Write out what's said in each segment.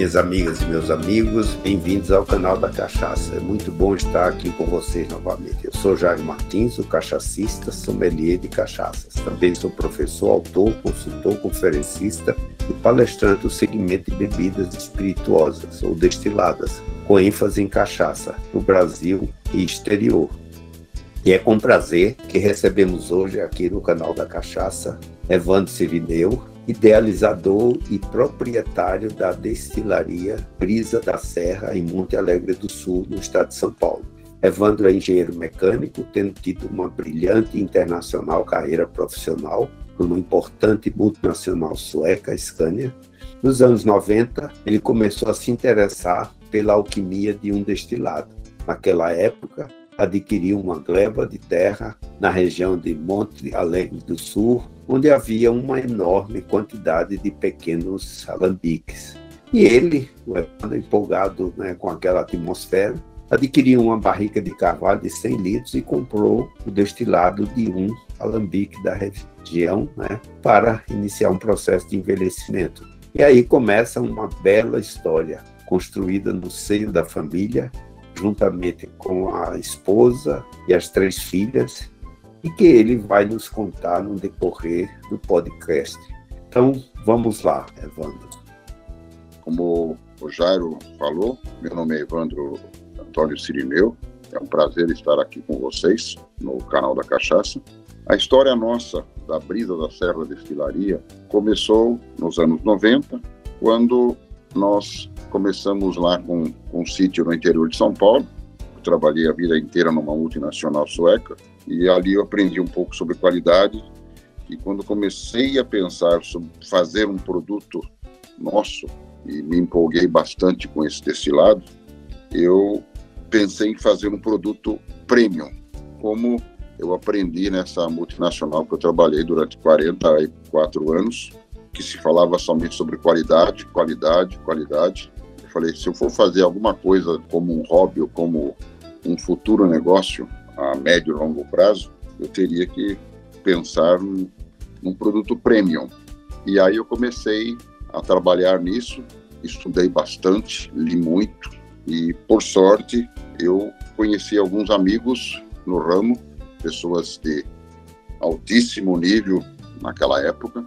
Minhas amigas e meus amigos, bem-vindos ao canal da Cachaça. É muito bom estar aqui com vocês novamente. Eu sou Jair Martins, o cachacista, sommelier de cachaças. Também sou professor, autor, consultor, conferencista e palestrante do segmento de bebidas espirituosas ou destiladas, com ênfase em cachaça, no Brasil e exterior. E é com prazer que recebemos hoje aqui no canal da Cachaça Evandro Sirineu, idealizador e proprietário da destilaria Brisa da Serra, em Monte Alegre do Sul, no estado de São Paulo. Evandro é engenheiro mecânico, tendo tido uma brilhante internacional carreira profissional numa importante multinacional sueca, Scania. Nos anos 90, ele começou a se interessar pela alquimia de um destilado. Naquela época, adquiriu uma gleba de terra na região de Monte Alegre do Sul, onde havia uma enorme quantidade de pequenos alambiques. E ele, empolgado né, com aquela atmosfera, adquiriu uma barrica de carvalho de 100 litros e comprou o destilado de um alambique da região né, para iniciar um processo de envelhecimento. E aí começa uma bela história construída no seio da família, juntamente com a esposa e as três filhas, e que ele vai nos contar no decorrer do podcast. Então, vamos lá, Evandro. Como o Jairo falou, meu nome é Evandro Antônio Sirineu. É um prazer estar aqui com vocês no canal da Cachaça. A história nossa da Brisa da Serra Destilaria começou nos anos 90, quando nós começamos lá com, com um sítio no interior de São Paulo. Eu trabalhei a vida inteira numa multinacional sueca e ali eu aprendi um pouco sobre qualidade. E quando comecei a pensar sobre fazer um produto nosso, e me empolguei bastante com esse destilado, eu pensei em fazer um produto premium, como eu aprendi nessa multinacional que eu trabalhei durante 44 anos, que se falava somente sobre qualidade, qualidade, qualidade. Eu falei, se eu for fazer alguma coisa como um hobby ou como um futuro negócio, a médio e longo prazo, eu teria que pensar num, num produto premium. E aí eu comecei a trabalhar nisso, estudei bastante, li muito e, por sorte, eu conheci alguns amigos no ramo, pessoas de altíssimo nível naquela época,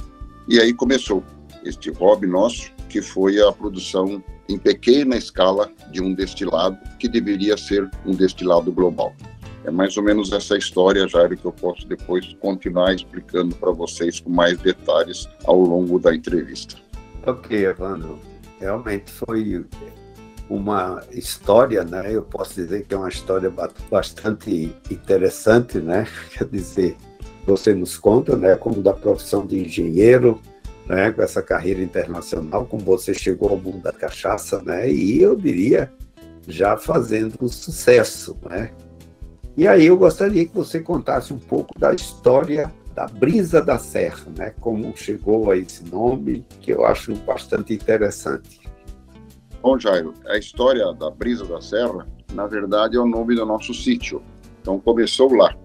e aí começou este hobby nosso, que foi a produção em pequena escala de um destilado que deveria ser um destilado global. É mais ou menos essa história, Jairo, que eu posso depois continuar explicando para vocês com mais detalhes ao longo da entrevista. Ok, Evandro. Realmente foi uma história, né? Eu posso dizer que é uma história bastante interessante, né? Quer dizer, você nos conta, né? Como da profissão de engenheiro, né? Com essa carreira internacional, como você chegou ao mundo da cachaça, né? E eu diria já fazendo um sucesso, né? E aí eu gostaria que você contasse um pouco da história da Brisa da Serra, né? Como chegou a esse nome, que eu acho bastante interessante. Bom, Jairo, a história da Brisa da Serra, na verdade, é o nome do nosso sítio. Então começou lá.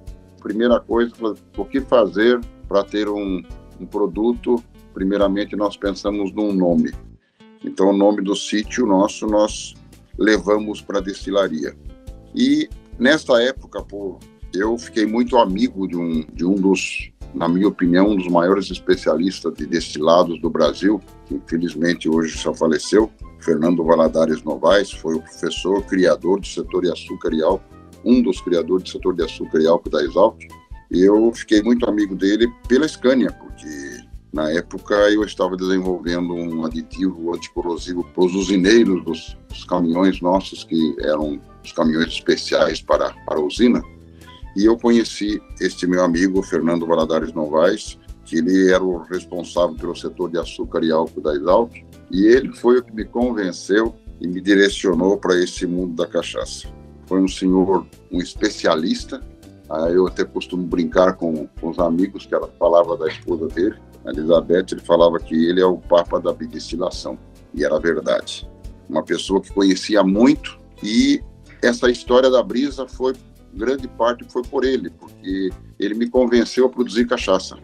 Primeira coisa, o que fazer para ter um, um produto? Primeiramente, nós pensamos num nome. Então, o nome do sítio nosso nós levamos para a destilaria. E Nesta época, pô, eu fiquei muito amigo de um, de um dos, na minha opinião, um dos maiores especialistas de destilados do Brasil, que infelizmente hoje só faleceu, Fernando Valadares Novaes, foi o professor criador do setor de açúcar e álcool, um dos criadores do setor de açúcar e álcool da Exalt. Eu fiquei muito amigo dele pela Scania, porque na época eu estava desenvolvendo um aditivo anticorrosivo para os usineiros dos, dos caminhões nossos que eram os caminhões especiais para, para a usina. E eu conheci este meu amigo, Fernando Valadares Novaes, que ele era o responsável pelo setor de açúcar e álcool da Exalc, e ele foi o que me convenceu e me direcionou para esse mundo da cachaça. Foi um senhor, um especialista, eu até costumo brincar com, com os amigos que ela falava da esposa dele, a Elizabeth, ele falava que ele é o papa da bidestilação, e era verdade. Uma pessoa que conhecia muito e essa história da brisa foi grande parte foi por ele, porque ele me convenceu a produzir cachaça.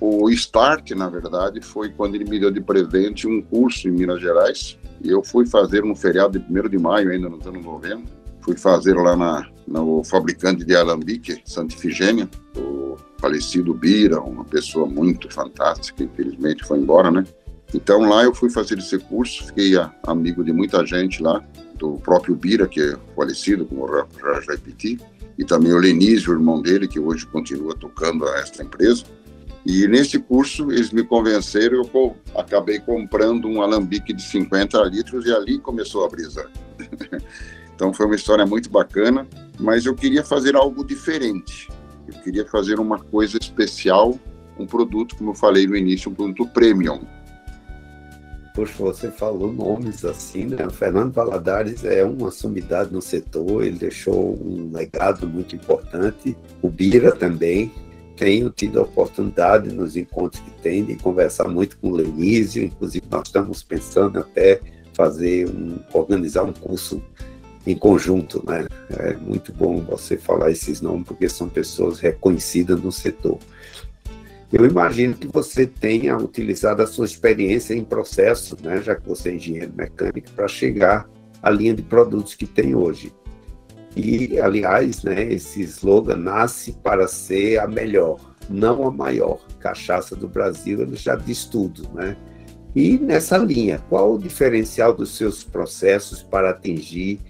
O start, na verdade, foi quando ele me deu de presente um curso em Minas Gerais, E eu fui fazer no feriado de 1 de maio, ainda nos anos 90, fui fazer lá na, no fabricante de alambique, Santa Ifigênia, o falecido Bira, uma pessoa muito fantástica, infelizmente foi embora, né? Então lá eu fui fazer esse curso, fiquei amigo de muita gente lá, do próprio Bira, que é falecido, como o Rajai Piti, e também o Lenise, o irmão dele, que hoje continua tocando esta empresa. E nesse curso eles me convenceram, eu acabei comprando um alambique de 50 litros e ali começou a brisa. então foi uma história muito bacana, mas eu queria fazer algo diferente. Eu queria fazer uma coisa especial, um produto, como eu falei no início, um produto premium Poxa, você falou nomes assim, né? O Fernando Valadares é uma sumidade no setor, ele deixou um legado muito importante. O Bira também. Tenho tido a oportunidade nos encontros que tem de conversar muito com o Lenísio, inclusive nós estamos pensando até fazer um, organizar um curso em conjunto, né? É muito bom você falar esses nomes porque são pessoas reconhecidas no setor. Eu imagino que você tenha utilizado a sua experiência em processo, né, já que você é engenheiro mecânico, para chegar à linha de produtos que tem hoje. E, aliás, né, esse slogan nasce para ser a melhor, não a maior cachaça do Brasil, ele já diz tudo, né? E nessa linha, qual o diferencial dos seus processos para atingir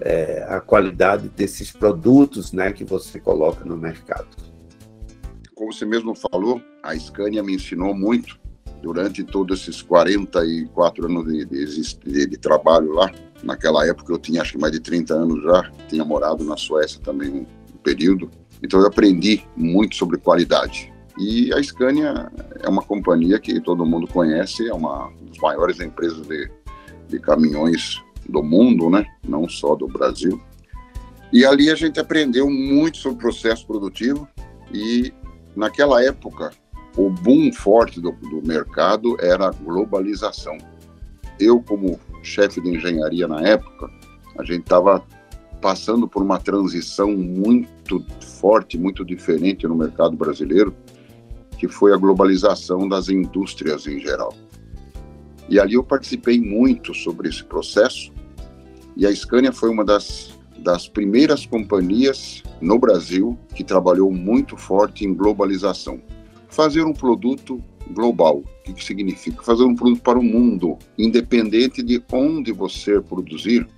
é, a qualidade desses produtos né, que você coloca no mercado? como você mesmo falou, a Scania me ensinou muito durante todos esses 44 anos de, de, de, trabalho lá. Naquela época eu tinha acho que mais de 30 anos já, tinha morado na Suécia também um, um período. Então eu aprendi muito sobre qualidade. E a Scania é uma companhia que todo mundo conhece, é uma das maiores empresas de, de caminhões do mundo, né? não só do Brasil. E ali a gente aprendeu muito sobre o processo produtivo e Naquela época, o boom forte do, do mercado era a globalização. Eu, como chefe de engenharia na época, a gente estava passando por uma transição muito forte, muito diferente no mercado brasileiro, que foi a globalização das indústrias em geral. E ali eu participei muito sobre esse processo, e a Scania foi uma das das primeiras companhias no Brasil que trabalhou muito forte em globalização. Fazer um produto global. O que, significa? Fazer um produto para o mundo, independente de onde você produzir,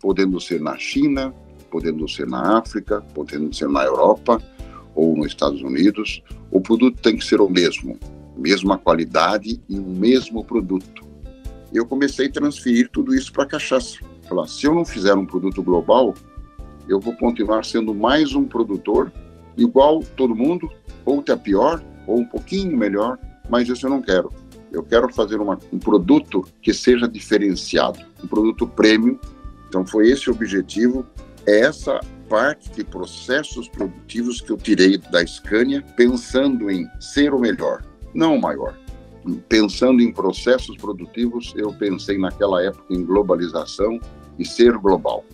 podendo ser na China, podendo ser na África, podendo ser na Europa ou nos Estados Unidos, o produto tem que ser o mesmo, mesma qualidade e o mesmo produto. Eu comecei a transferir tudo isso para cachaça. Falar, se eu não fizer um produto global, eu vou continuar sendo mais um produtor, igual todo mundo, ou até pior, ou um pouquinho melhor, mas isso eu não quero. Eu quero fazer uma, um produto que seja diferenciado, um produto premium. Então foi esse o objetivo, é essa parte de processos produtivos que eu tirei da Scania, pensando em ser o melhor, não o maior. Pensando em processos produtivos, eu pensei naquela época em globalização, e ser global.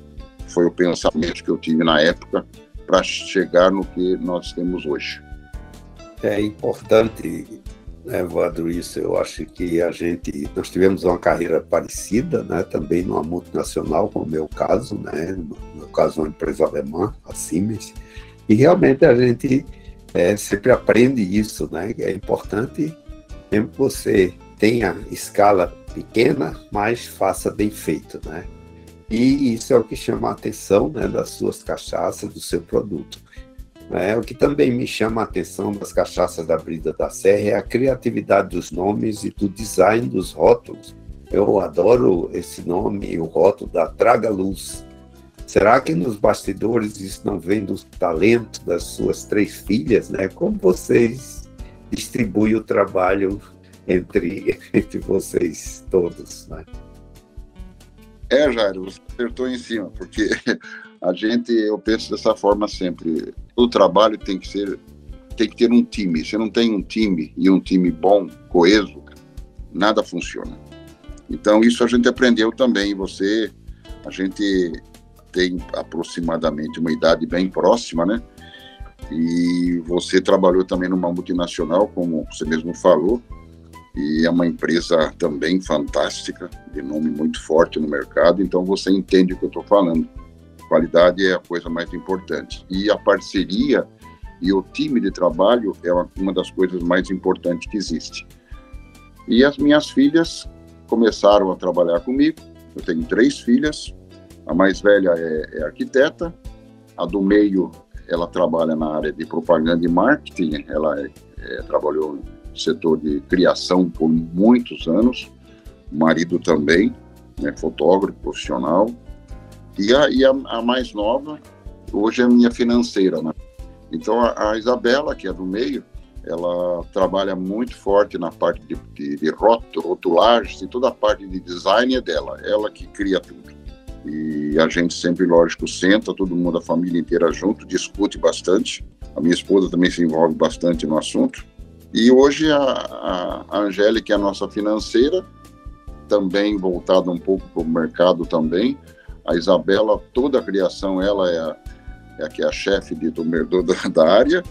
Foi o pensamento que eu tive na época para chegar no que nós temos hoje. É importante, né, Evandro, isso. Eu acho que a gente, nós tivemos uma carreira parecida, né, também numa multinacional, como é o meu caso, né, no meu caso, uma empresa alemã, a Siemens, e realmente a gente é, sempre aprende isso, né, é importante, mesmo que você tenha escala pequena, mas faça bem feito, né? E isso é o que chama a atenção né, das suas cachaças, do seu produto. É, o que também me chama a atenção das cachaças da Brida da Serra é a criatividade dos nomes e do design dos rótulos. Eu adoro esse nome e o rótulo da Traga Luz. Será que nos bastidores isso não vem do talento das suas três filhas? Né? Como vocês distribuem o trabalho entre, entre vocês todos? Né? É, Jairo, você acertou em cima, porque a gente, eu penso dessa forma sempre. O trabalho tem que ser, tem que ter um time. Se não tem um time e um time bom, coeso, nada funciona. Então isso a gente aprendeu também. Você, a gente tem aproximadamente uma idade bem próxima, né? E você trabalhou também numa multinacional, como você mesmo falou, e é uma empresa também fantástica, de nome muito forte no mercado, então você entende o que eu estou falando. Qualidade é a coisa mais importante. E a parceria e o time de trabalho é uma das coisas mais importantes que existe. E as minhas filhas começaram a trabalhar comigo. Eu tenho três filhas. A mais velha é, é arquiteta, a do meio ela trabalha na área de propaganda e marketing. Ela é, é, trabalhou setor de criação por muitos anos. Marido também, né, fotógrafo profissional. E a, e a, a mais nova hoje é minha financeira, né? Então a, a, Isabela, que é do meio, ela trabalha muito forte na parte de, de, de rotulagens e toda a parte de design é dela, ela que cria tudo. E a gente sempre, lógico, senta, todo mundo, a família inteira junto, discute bastante. A minha esposa também se envolve bastante no assunto. E hoje a, a, a Angélica é a nossa financeira, também voltada um pouco para o mercado também. A Isabela, toda a criação, ela é a, é a que é a chefe de, do, do, da área,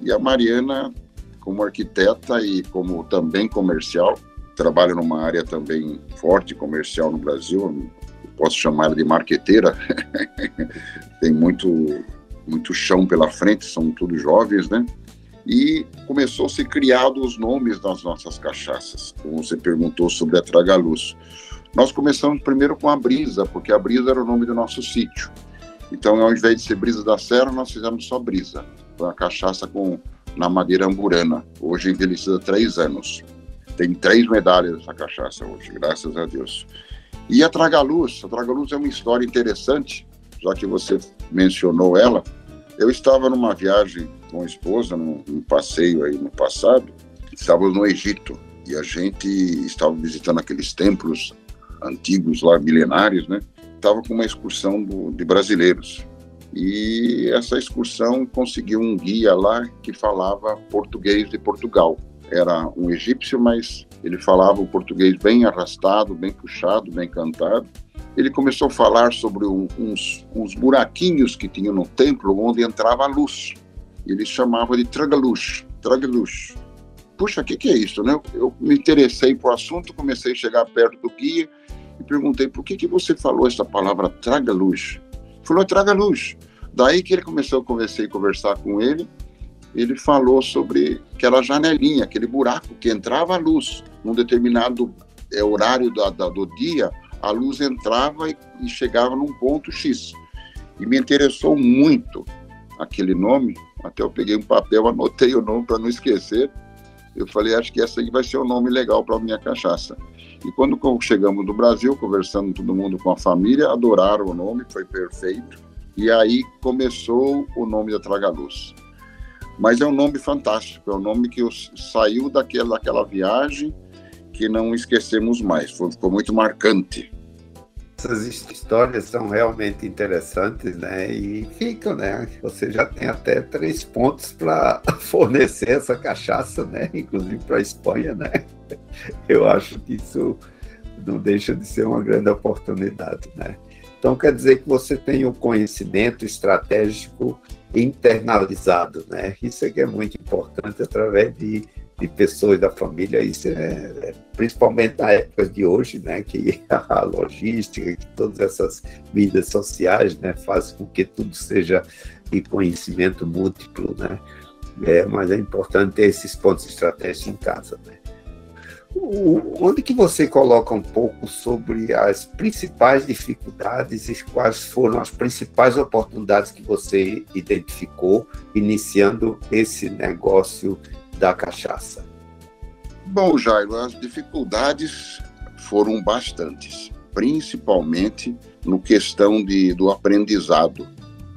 e a Mariana, como arquiteta e como também comercial, trabalha numa área também forte comercial no Brasil, posso chamar de marqueteira, tem muito, muito chão pela frente, são todos jovens, né? E começou a ser criado os nomes das nossas cachaças, como você perguntou sobre a Tragaluz. Nós começamos primeiro com a Brisa, porque a Brisa era o nome do nosso sítio. Então, ao invés de ser Brisa da Serra, nós fizemos só Brisa, uma cachaça com na madeira amburana, hoje envelhecida há três anos. Tem três medalhas essa cachaça hoje, graças a Deus. E a Tragaluz, a Tragaluz é uma história interessante, já que você mencionou ela. Eu estava numa viagem com a esposa, num, num passeio aí no passado, estávamos no Egito e a gente estava visitando aqueles templos antigos lá, milenários, né? Estava com uma excursão do, de brasileiros. E essa excursão conseguiu um guia lá que falava português de Portugal. Era um egípcio, mas ele falava o português bem arrastado, bem puxado, bem cantado. Ele começou a falar sobre uns, uns buraquinhos que tinha no templo onde entrava a luz. Ele chamava de tragaluz, tragaluz. Puxa, o que, que é isso? Né? Eu me interessei por assunto, comecei a chegar perto do guia e perguntei por que, que você falou essa palavra tragaluz. Falou, traga luz. Daí que ele começou a conversar conversar com ele, ele falou sobre aquela janelinha, aquele buraco que entrava a luz num determinado é, horário da, da, do dia, a luz entrava e, e chegava num ponto X. E me interessou muito aquele nome, até eu peguei um papel, anotei o nome para não esquecer. Eu falei, acho que essa aí vai ser o nome legal para minha cachaça. E quando chegamos no Brasil, conversando todo mundo com a família, adoraram o nome, foi perfeito. E aí começou o nome da Tragaluz. Mas é um nome fantástico, é um nome que saiu daquela, daquela viagem que não esquecemos mais, foi, ficou muito marcante. Essas histórias são realmente interessantes, né? E ficam, né? Você já tem até três pontos para fornecer essa cachaça, né? Inclusive para a Espanha, né? Eu acho que isso não deixa de ser uma grande oportunidade, né? Então quer dizer que você tem um conhecimento estratégico internalizado, né? Isso é que é muito importante através de, de pessoas da família, isso é, é, principalmente na época de hoje, né? Que a logística, que todas essas mídias sociais, né, fazem com que tudo seja de conhecimento múltiplo, né? É, mas é importante ter esses pontos estratégicos em casa, né? onde que você coloca um pouco sobre as principais dificuldades e quais foram as principais oportunidades que você identificou iniciando esse negócio da cachaça? Bom, Jairo, as dificuldades foram bastantes, principalmente no questão de, do aprendizado.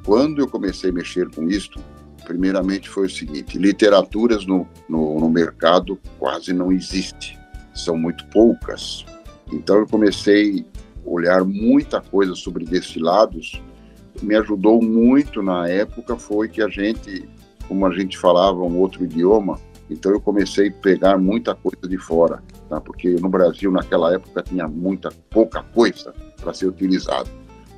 Quando eu comecei a mexer com isto, primeiramente foi o seguinte: literaturas no, no, no mercado quase não existe são muito poucas. Então eu comecei a olhar muita coisa sobre destilados. Me ajudou muito na época foi que a gente, como a gente falava um outro idioma, então eu comecei a pegar muita coisa de fora, tá? porque no Brasil naquela época tinha muita pouca coisa para ser utilizado.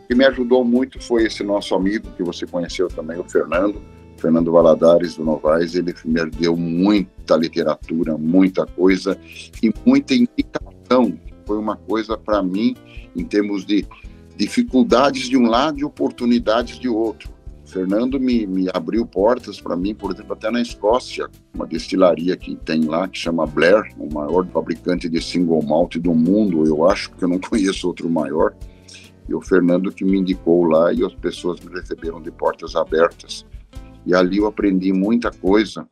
O que me ajudou muito foi esse nosso amigo que você conheceu também, o Fernando, Fernando Valadares do Novaes, ele me deu muita literatura, muita coisa e muita indicação. Foi uma coisa para mim, em termos de dificuldades de um lado e oportunidades de outro. Fernando me, me abriu portas para mim, por exemplo, até na Escócia, uma destilaria que tem lá, que chama Blair, o maior fabricante de single malt do mundo, eu acho, que eu não conheço outro maior. E o Fernando que me indicou lá e as pessoas me receberam de portas abertas. E ali eu aprendi muita coisa,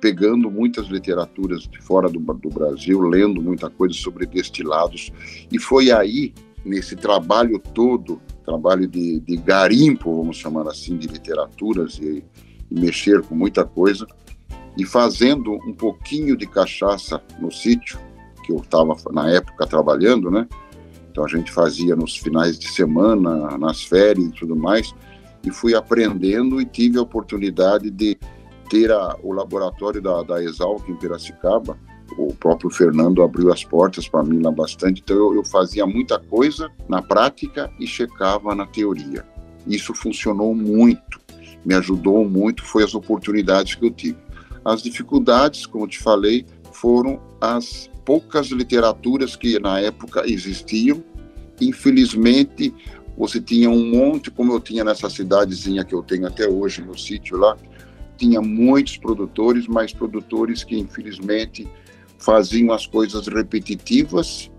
pegando muitas literaturas de fora do, do Brasil, lendo muita coisa sobre destilados. E foi aí, nesse trabalho todo, trabalho de, de garimpo, vamos chamar assim, de literaturas e, e mexer com muita coisa, e fazendo um pouquinho de cachaça no sítio, que eu estava na época trabalhando, né? Então a gente fazia nos finais de semana, nas férias e tudo mais, e fui aprendendo e tive a oportunidade de ter a, o laboratório da, da Exalc em Piracicaba. O próprio Fernando abriu as portas para mim lá bastante, então eu, eu fazia muita coisa na prática e checava na teoria. Isso funcionou muito, me ajudou muito, foi as oportunidades que eu tive. As dificuldades, como te falei, foram as poucas literaturas que na época existiam. Infelizmente, você tinha um monte, como eu tinha nessa cidadezinha que eu tenho até hoje, no sítio lá, tinha muitos produtores, mas produtores que infelizmente faziam as coisas repetitivas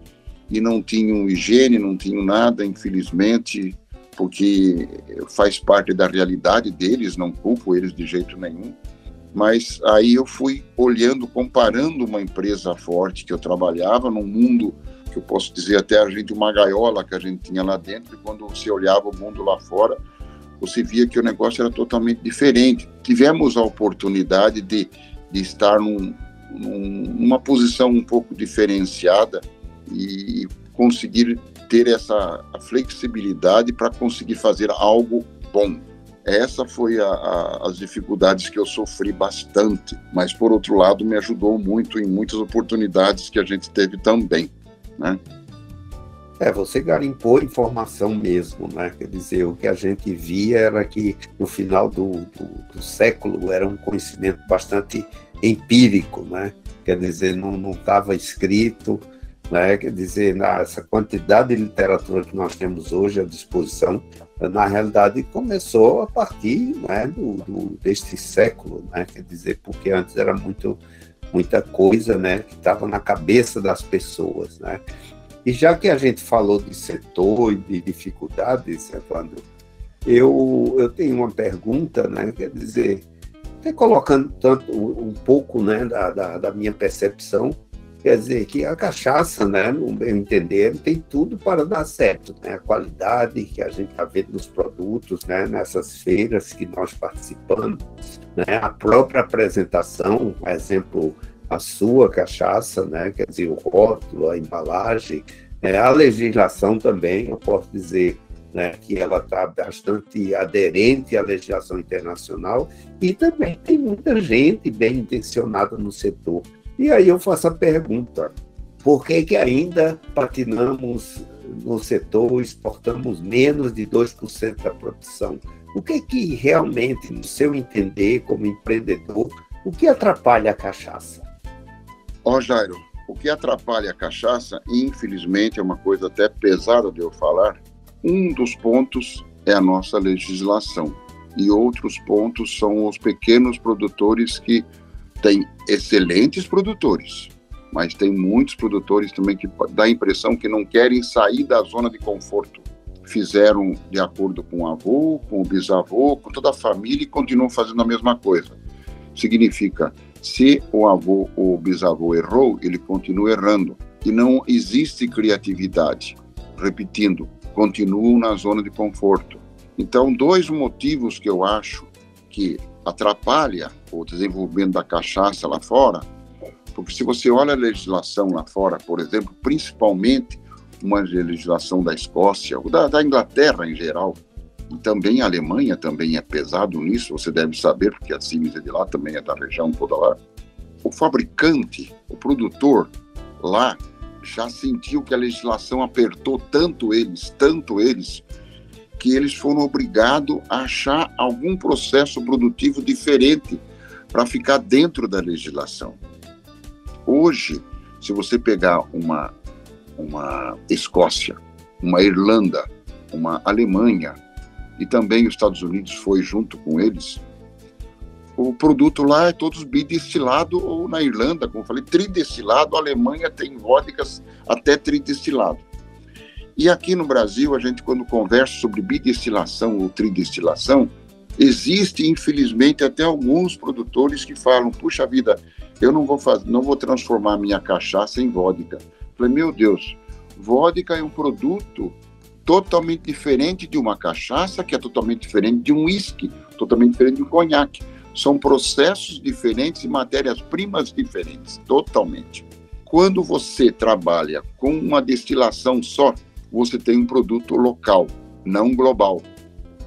e não tinham higiene, não tinham nada, infelizmente, porque faz parte da realidade deles, não culpo eles de jeito nenhum. Mas aí eu fui olhando, comparando uma empresa forte que eu trabalhava num mundo que eu posso dizer até a gente uma gaiola que a gente tinha lá dentro, e quando você olhava o mundo lá fora, você via que o negócio era totalmente diferente. Tivemos a oportunidade de, de estar num, num, numa posição um pouco diferenciada e conseguir ter essa flexibilidade para conseguir fazer algo bom. Essa foi a, a, as dificuldades que eu sofri bastante, mas por outro lado me ajudou muito em muitas oportunidades que a gente teve também né? É, você garimpou informação mesmo, né? Quer dizer, o que a gente via era que no final do, do, do século era um conhecimento bastante empírico, né? Quer dizer, não estava escrito, né? Quer dizer, essa quantidade de literatura que nós temos hoje à disposição, na realidade começou a partir né, do, do, deste século, né? Quer dizer, porque antes era muito muita coisa, né, que estava na cabeça das pessoas, né? E já que a gente falou de setor e de dificuldades, Evandro, eu, eu tenho uma pergunta, né, quer dizer, até colocando tanto um pouco, né, da, da, da minha percepção, Quer dizer que a cachaça, né, no meu entender, tem tudo para dar certo. Né? A qualidade que a gente está vendo nos produtos, né, nessas feiras que nós participamos, né, a própria apresentação, por exemplo, a sua cachaça, né, quer dizer, o rótulo, a embalagem, né, a legislação também, eu posso dizer né, que ela está bastante aderente à legislação internacional e também tem muita gente bem intencionada no setor e aí eu faço a pergunta: por que, que ainda patinamos no setor, exportamos menos de 2% da produção? O que que realmente, no seu entender como empreendedor, o que atrapalha a cachaça? Ó, oh, Jairo, o que atrapalha a cachaça, infelizmente, é uma coisa até pesada de eu falar. Um dos pontos é a nossa legislação e outros pontos são os pequenos produtores que tem excelentes produtores, mas tem muitos produtores também que dá a impressão que não querem sair da zona de conforto. Fizeram de acordo com o avô, com o bisavô, com toda a família e continuam fazendo a mesma coisa. Significa, se o avô ou o bisavô errou, ele continua errando. E não existe criatividade. Repetindo, continuam na zona de conforto. Então, dois motivos que eu acho que atrapalha o desenvolvimento da cachaça lá fora, porque se você olha a legislação lá fora, por exemplo, principalmente uma legislação da Escócia, ou da, da Inglaterra em geral, e também a Alemanha também é pesado nisso, você deve saber, porque a Siemens é de lá, também é da região toda lá. O fabricante, o produtor lá, já sentiu que a legislação apertou tanto eles, tanto eles, que eles foram obrigados a achar algum processo produtivo diferente para ficar dentro da legislação. Hoje, se você pegar uma, uma Escócia, uma Irlanda, uma Alemanha e também os Estados Unidos foi junto com eles, o produto lá é todos bidestilado ou na Irlanda, como eu falei, tridestilado, a Alemanha tem vodkas até tridestilado. E aqui no Brasil, a gente quando conversa sobre bidestilação ou tridestilação, existe infelizmente até alguns produtores que falam: "Puxa vida, eu não vou fazer, não vou transformar minha cachaça em vodka". falei: "Meu Deus, vodka é um produto totalmente diferente de uma cachaça, que é totalmente diferente de um uísque, totalmente diferente de um conhaque. São processos diferentes e matérias-primas diferentes, totalmente. Quando você trabalha com uma destilação só, você tem um produto local, não global.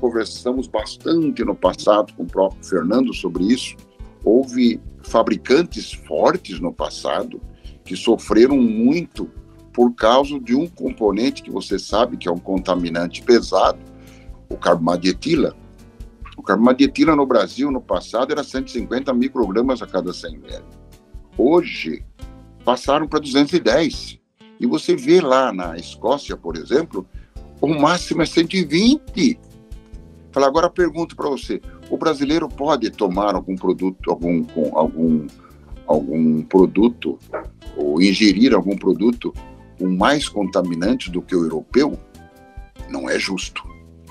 Conversamos bastante no passado com o próprio Fernando sobre isso. Houve fabricantes fortes no passado que sofreram muito por causa de um componente que você sabe que é um contaminante pesado, o carbamadietila. O carbamadietila no Brasil, no passado, era 150 microgramas a cada 100 ml. Hoje, passaram para 210. E você vê lá na Escócia, por exemplo, o máximo é 120. Fala, agora pergunto para você, o brasileiro pode tomar algum produto, algum, algum, algum produto, ou ingerir algum produto com mais contaminantes do que o europeu? Não é justo.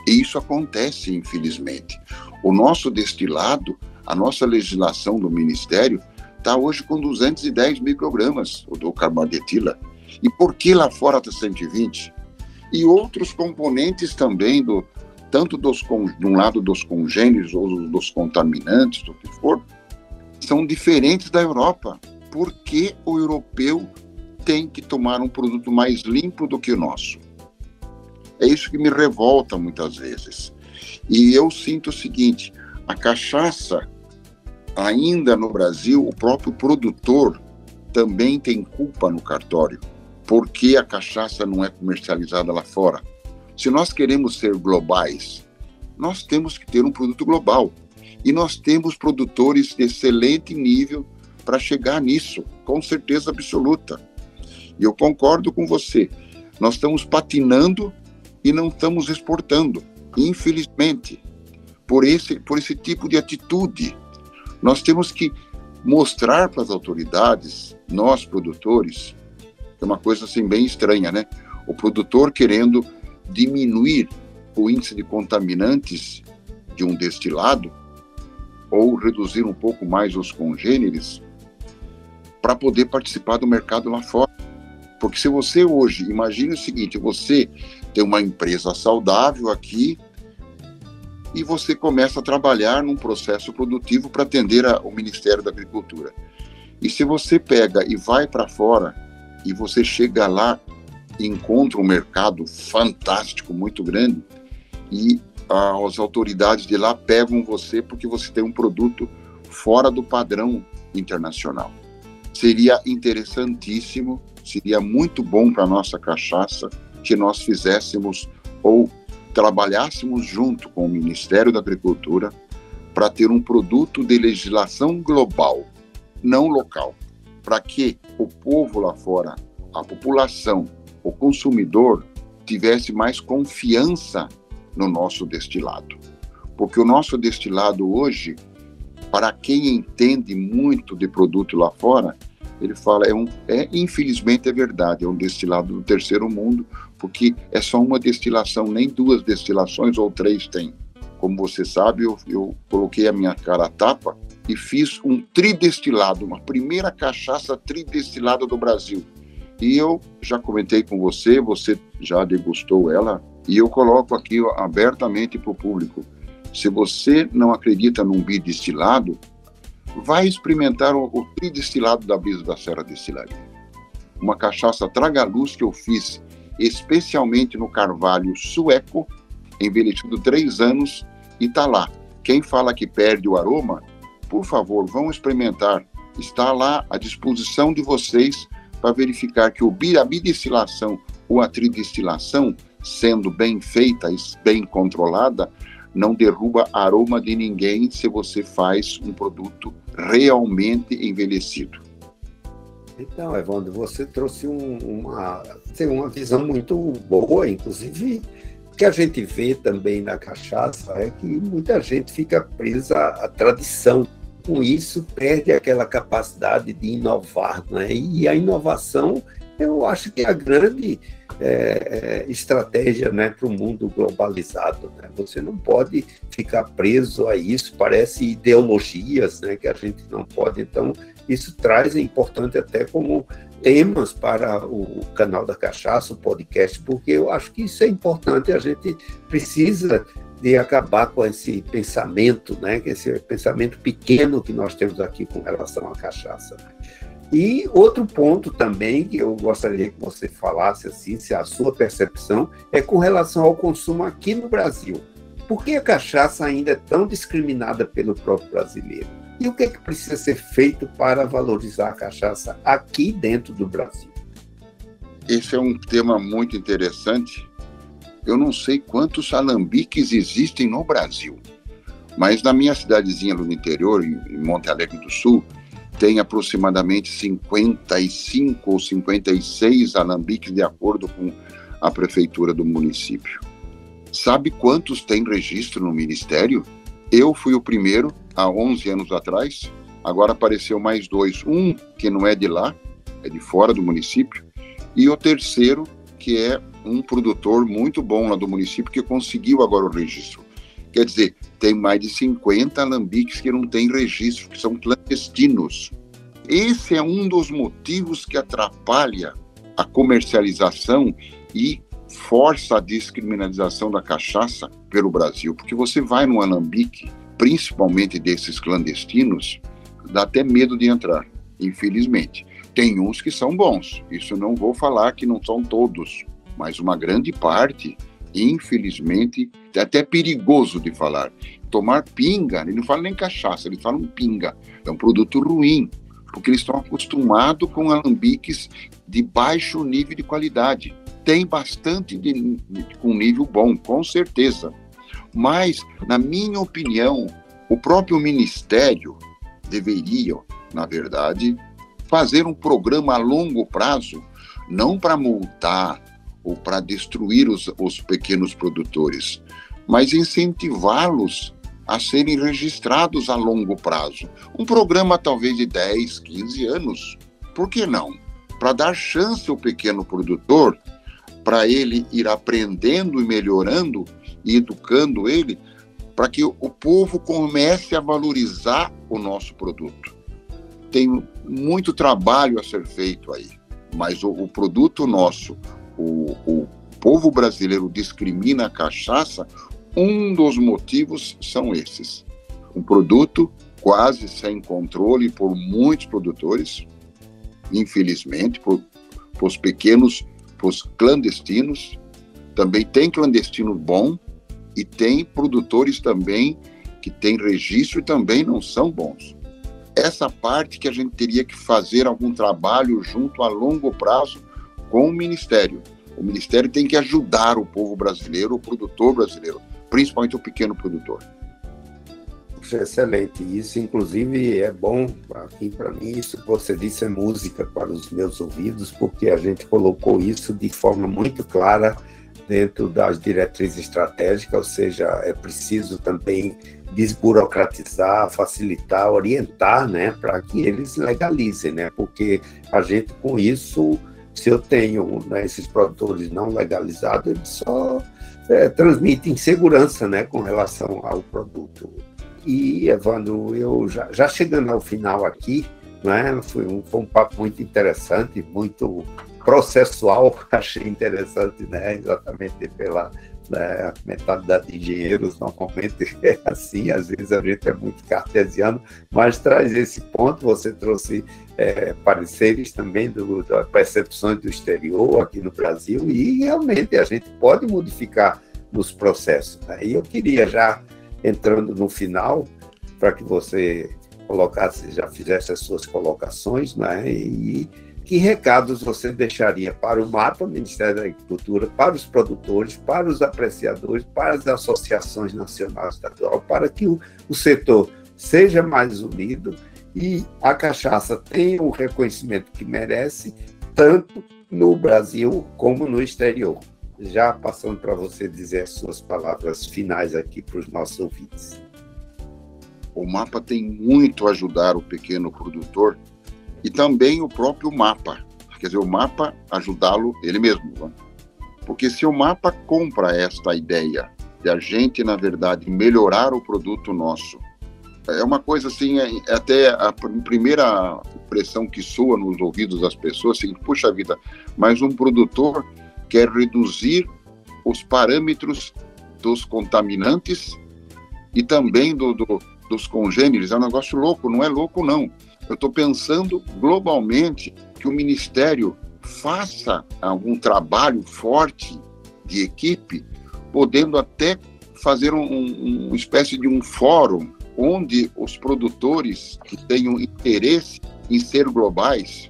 E isso acontece, infelizmente. O nosso destilado, a nossa legislação do Ministério, está hoje com 210 microgramas do carbamidetila. E por que lá fora está 120? E outros componentes também, do, tanto dos, de um lado dos congêneres ou dos contaminantes, do que for, são diferentes da Europa. Por que o europeu tem que tomar um produto mais limpo do que o nosso? É isso que me revolta muitas vezes. E eu sinto o seguinte: a cachaça, ainda no Brasil, o próprio produtor também tem culpa no cartório por que a cachaça não é comercializada lá fora? Se nós queremos ser globais, nós temos que ter um produto global. E nós temos produtores de excelente nível para chegar nisso, com certeza absoluta. E eu concordo com você. Nós estamos patinando e não estamos exportando, infelizmente, por esse, por esse tipo de atitude. Nós temos que mostrar para as autoridades, nós produtores, é uma coisa assim bem estranha, né? O produtor querendo diminuir o índice de contaminantes de um destilado ou reduzir um pouco mais os congêneres para poder participar do mercado lá fora. Porque se você hoje, imagine o seguinte, você tem uma empresa saudável aqui e você começa a trabalhar num processo produtivo para atender a, o Ministério da Agricultura. E se você pega e vai para fora e você chega lá encontra um mercado fantástico, muito grande, e as autoridades de lá pegam você porque você tem um produto fora do padrão internacional. Seria interessantíssimo, seria muito bom para nossa cachaça que nós fizéssemos ou trabalhássemos junto com o Ministério da Agricultura para ter um produto de legislação global, não local para que o povo lá fora, a população, o consumidor, tivesse mais confiança no nosso destilado. Porque o nosso destilado hoje, para quem entende muito de produto lá fora, ele fala, é, um, é infelizmente é verdade, é um destilado do terceiro mundo, porque é só uma destilação, nem duas destilações ou três tem. Como você sabe, eu, eu coloquei a minha cara a tapa e fiz um tridestilado, uma primeira cachaça tridestilada do Brasil. E eu já comentei com você, você já degustou ela, e eu coloco aqui abertamente para o público. Se você não acredita num bidestilado, vai experimentar o, o tridestilado da Brisa da Serra Destilaria. Uma cachaça traga-luz que eu fiz especialmente no carvalho sueco, envelhecido três anos, e tá lá. Quem fala que perde o aroma, por favor, vão experimentar. Está lá à disposição de vocês para verificar que a bidestilação ou a tridestilação sendo bem feita e bem controlada, não derruba aroma de ninguém se você faz um produto realmente envelhecido. Então, Evandro, você trouxe um, uma, uma visão muito boa, inclusive o que a gente vê também na cachaça é que muita gente fica presa à tradição. Com isso, perde aquela capacidade de inovar. Né? E a inovação, eu acho que é a grande é, é, estratégia né, para o mundo globalizado. Né? Você não pode ficar preso a isso, parece ideologias né, que a gente não pode. Então, isso traz, é importante até como temas para o canal da Cachaça, o podcast, porque eu acho que isso é importante, a gente precisa de acabar com esse pensamento, né, esse pensamento pequeno que nós temos aqui com relação à cachaça. E outro ponto também que eu gostaria que você falasse assim, se a sua percepção é com relação ao consumo aqui no Brasil. Por que a cachaça ainda é tão discriminada pelo próprio brasileiro? E o que, é que precisa ser feito para valorizar a cachaça aqui dentro do Brasil? Esse é um tema muito interessante. Eu não sei quantos alambiques existem no Brasil, mas na minha cidadezinha no interior, em Monte Alegre do Sul, tem aproximadamente 55 ou 56 alambiques de acordo com a prefeitura do município. Sabe quantos tem registro no ministério? Eu fui o primeiro há 11 anos atrás. Agora apareceu mais dois. Um que não é de lá, é de fora do município. E o terceiro, que é um produtor muito bom lá do município, que conseguiu agora o registro. Quer dizer, tem mais de 50 alambiques que não têm registro, que são clandestinos. Esse é um dos motivos que atrapalha a comercialização e força a descriminalização da cachaça pelo Brasil, porque você vai no alambique principalmente desses clandestinos, dá até medo de entrar, infelizmente. Tem uns que são bons, isso não vou falar que não são todos, mas uma grande parte, infelizmente, é até perigoso de falar. Tomar pinga, ele não fala nem cachaça, ele fala um pinga, é um produto ruim, porque eles estão acostumados com alambiques de baixo nível de qualidade. Tem bastante de, com nível bom, com certeza, mas, na minha opinião, o próprio Ministério deveria, na verdade, fazer um programa a longo prazo, não para multar ou para destruir os, os pequenos produtores, mas incentivá-los a serem registrados a longo prazo. Um programa talvez de 10, 15 anos. Por que não? Para dar chance ao pequeno produtor, para ele ir aprendendo e melhorando e educando ele para que o povo comece a valorizar o nosso produto. Tem muito trabalho a ser feito aí, mas o, o produto nosso, o, o povo brasileiro discrimina a cachaça, um dos motivos são esses. Um produto quase sem controle por muitos produtores, infelizmente, por, por os pequenos, os clandestinos. Também tem clandestino bom, e tem produtores também que têm registro e também não são bons. Essa parte que a gente teria que fazer algum trabalho junto a longo prazo com o Ministério. O Ministério tem que ajudar o povo brasileiro, o produtor brasileiro, principalmente o pequeno produtor. Excelente. Isso, inclusive, é bom aqui para mim. Isso que você disse é música para os meus ouvidos, porque a gente colocou isso de forma muito clara dentro das diretrizes estratégicas, ou seja, é preciso também desburocratizar, facilitar, orientar, né, para que eles legalizem, né, porque a gente com isso, se eu tenho né, esses produtores não legalizados, eles só é, transmitem segurança, né, com relação ao produto. E, Evandro, eu já, já chegando ao final aqui, né, foi, um, foi um papo muito interessante, muito processual, achei interessante, né? Exatamente pela né, mentalidade de engenheiros, normalmente é assim, às vezes a gente é muito cartesiano, mas traz esse ponto, você trouxe é, pareceres também do, das percepções do exterior aqui no Brasil, e realmente a gente pode modificar nos processos. Né? E eu queria já, entrando no final, para que você colocasse, já fizesse as suas colocações, né? e que recados você deixaria para o MAPA, Ministério da Agricultura, para os produtores, para os apreciadores, para as associações nacionais estaduais, para que o, o setor seja mais unido e a cachaça tenha o reconhecimento que merece, tanto no Brasil como no exterior. Já passando para você dizer as suas palavras finais aqui para os nossos ouvintes. O mapa tem muito a ajudar o pequeno produtor e também o próprio mapa. Quer dizer, o mapa ajudá-lo ele mesmo. Né? Porque se o mapa compra esta ideia de a gente, na verdade, melhorar o produto nosso, é uma coisa assim, é, é até a primeira impressão que soa nos ouvidos das pessoas, assim, puxa vida, mas um produtor quer reduzir os parâmetros dos contaminantes e também do, do, dos congêneres. É um negócio louco, não é louco não. Eu estou pensando globalmente que o Ministério faça algum trabalho forte de equipe, podendo até fazer um, um, uma espécie de um fórum onde os produtores que tenham interesse em ser globais,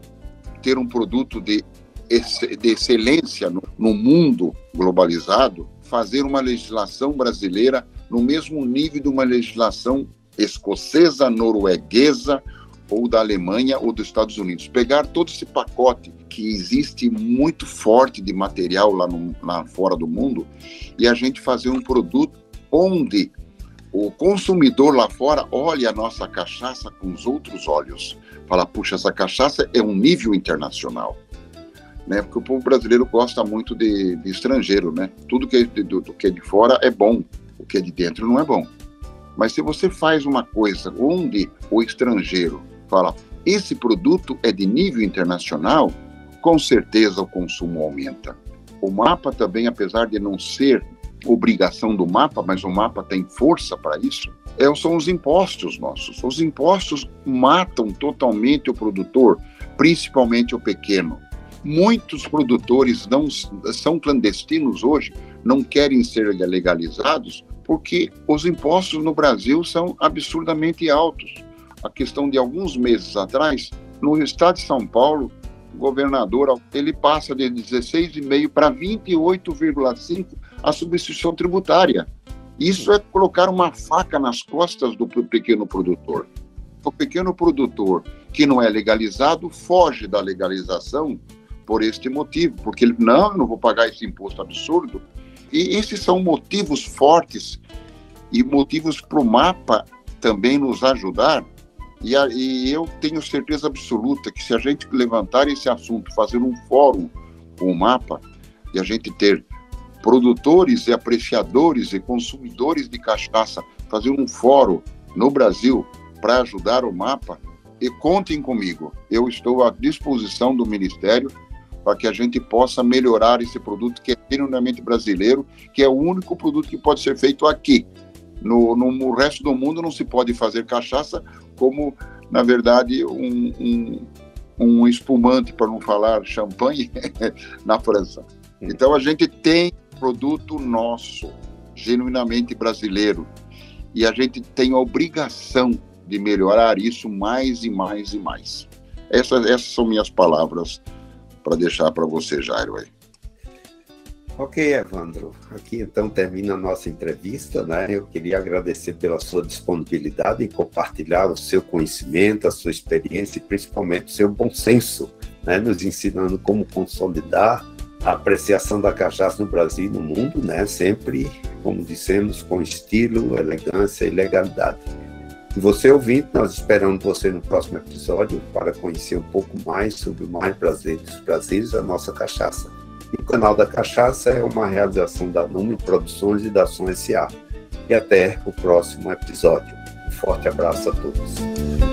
ter um produto de, de excelência no, mundo globalizado, fazer uma legislação brasileira no mesmo nível de uma legislação escocesa, norueguesa ou da Alemanha ou dos Estados Unidos. Pegar todo esse pacote que existe muito forte de material lá, no, lá fora do mundo e a gente fazer um produto onde o consumidor lá fora olha a nossa cachaça com os outros olhos. Fala, puxa, essa cachaça é um nível internacional. Né? Porque o povo brasileiro gosta muito de, de estrangeiro, né? Tudo que é de, do, do que é de fora é bom, o que é de dentro não é bom. Mas se você faz uma coisa onde o estrangeiro fala, esse produto é de nível internacional, com certeza o consumo aumenta. O mapa também, apesar de não ser obrigação do mapa, mas o mapa tem força para isso, é, são os impostos nossos. Os impostos matam totalmente o produtor, principalmente o pequeno. Muitos produtores não são clandestinos hoje, não querem ser legalizados porque os impostos no Brasil são absurdamente altos. A questão de alguns meses atrás, no estado de São Paulo, o governador ele passa de 16,5 para 28,5 a substituição tributária. Isso é colocar uma faca nas costas do pequeno produtor. O pequeno produtor que não é legalizado foge da legalização por este motivo, porque ele, não, eu não vou pagar esse imposto absurdo. E esses são motivos fortes e motivos para o mapa também nos ajudar. E, a, e, eu tenho certeza absoluta que se a gente levantar esse assunto, fazer um fórum com o mapa, e a gente ter produtores e apreciadores e consumidores de cachaça, fazer um fórum no Brasil para ajudar o mapa, e contem comigo, eu estou à disposição do Ministério para que a gente possa melhorar esse produto que é genuinamente brasileiro, que é o único produto que pode ser feito aqui. No, no resto do mundo não se pode fazer cachaça como, na verdade, um, um, um espumante, para não falar champanhe, na França. Então a gente tem produto nosso, genuinamente brasileiro, e a gente tem a obrigação de melhorar isso mais e mais e mais. Essas, essas são minhas palavras para deixar para você, Jairo. Aí. Ok, Evandro. Aqui então termina a nossa entrevista. Né? Eu queria agradecer pela sua disponibilidade em compartilhar o seu conhecimento, a sua experiência e principalmente o seu bom senso, né? nos ensinando como consolidar a apreciação da cachaça no Brasil e no mundo, né? sempre, como dissemos, com estilo, elegância e legalidade. E você ouvinte, nós esperamos você no próximo episódio para conhecer um pouco mais sobre o mais brasileiro dos Brasileiros, a nossa cachaça. E o canal da Cachaça é uma realização da Número Produções e da Ação S.A. E até o próximo episódio. Um forte abraço a todos.